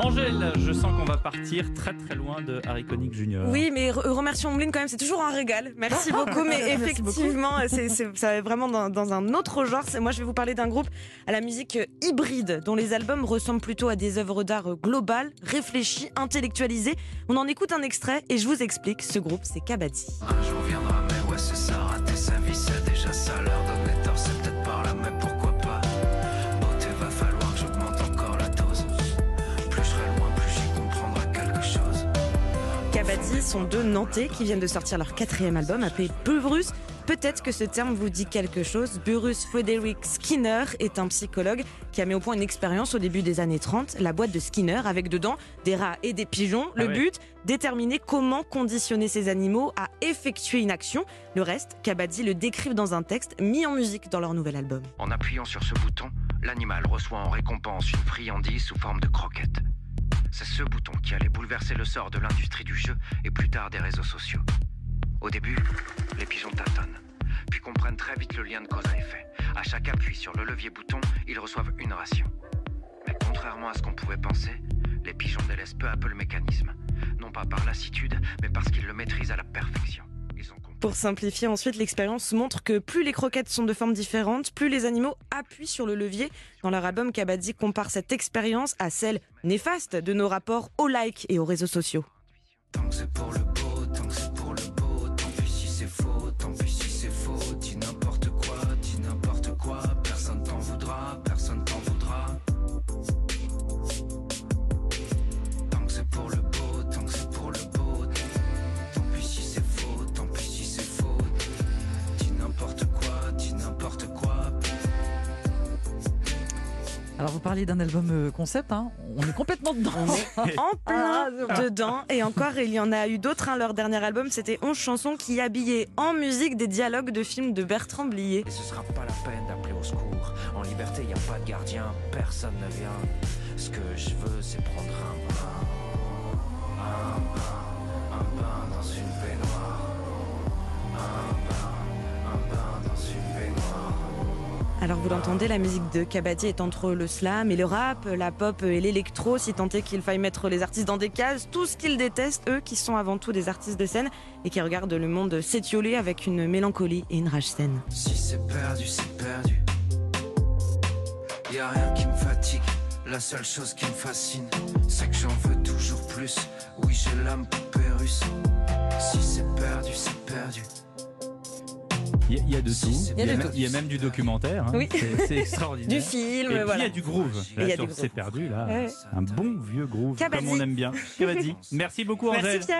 Angèle, je sens qu'on va partir très très loin de Harry Connick Jr. Oui, mais re- remercions Omeline quand même, c'est toujours un régal. Merci beaucoup, mais effectivement, c'est, ça va vraiment dans, dans un autre genre. C'est- Moi, je vais vous parler d'un groupe à la musique euh, hybride, dont les albums ressemblent plutôt à des œuvres d'art euh, globales, réfléchies, intellectualisées. On en écoute un extrait et je vous explique. Ce groupe, c'est Kabaddi. Un Kabaddi sont deux Nantais qui viennent de sortir leur quatrième album appelé Burrus. Peut-être que ce terme vous dit quelque chose. Burrus Frederick Skinner est un psychologue qui a mis au point une expérience au début des années 30, la boîte de Skinner, avec dedans des rats et des pigeons. Le Ah ouais. but, déterminer comment conditionner ces animaux à effectuer une action. Le reste, Kabaddi le décrivent dans un texte mis en musique dans leur nouvel album. En appuyant sur ce bouton, l'animal reçoit en récompense une friandise sous forme de croquette. C'est ce bouton qui allait bouleverser le sort de l'industrie du jeu et plus tard des réseaux sociaux. Au début, les pigeons tâtonnent, puis comprennent très vite le lien de cause à effet. À chaque appui sur le levier bouton, ils reçoivent une ration. Mais contrairement à ce qu'on pouvait penser, les pigeons délaissent peu à peu le mécanisme. Non pas par lassitude, mais parce qu'ils le Pour simplifier ensuite, l'expérience montre que plus les croquettes sont de formes différentes, plus les animaux appuient sur le levier. Dans leur album, Kabaddi compare cette expérience à celle néfaste de nos rapports aux likes et aux réseaux sociaux. Alors vous parliez d'un album euh, concept, hein on est complètement dedans. En plein Ah, dedans. Et encore, il y en a eu d'autres. hein. Leur dernier album, c'était 11 chansons qui habillaient en musique des dialogues de films de Bertrand Blier. Et ce sera pas la peine d'appeler au secours. En liberté, y a pas de gardien, personne ne vient. Ce que je veux, c'est prendre un bain. Alors vous l'entendez, la musique de Kabaddi est entre le slam et le rap, la pop et l'électro, si tant est qu'il faille mettre les artistes dans des cases, tout ce qu'ils détestent, eux qui sont avant tout des artistes de scène et qui regardent le monde s'étioler avec une mélancolie et une rage saine. Si c'est perdu, c'est perdu. Y a rien qui me fatigue. La seule chose qui me fascine, c'est que j'en veux toujours plus. Oui, j'ai l'âme poupée russe. Si Il y, a- il y a de tout. Il y a même- tout. il y a même du documentaire. hein. Oui. C'est- extraordinaire. Du film, Et puis il voilà. y a du groove. Il Là, sur C'est perdu là. Ouais. Un bon vieux groove comme on aime bien. Merci beaucoup Merci Angèle. Pierre.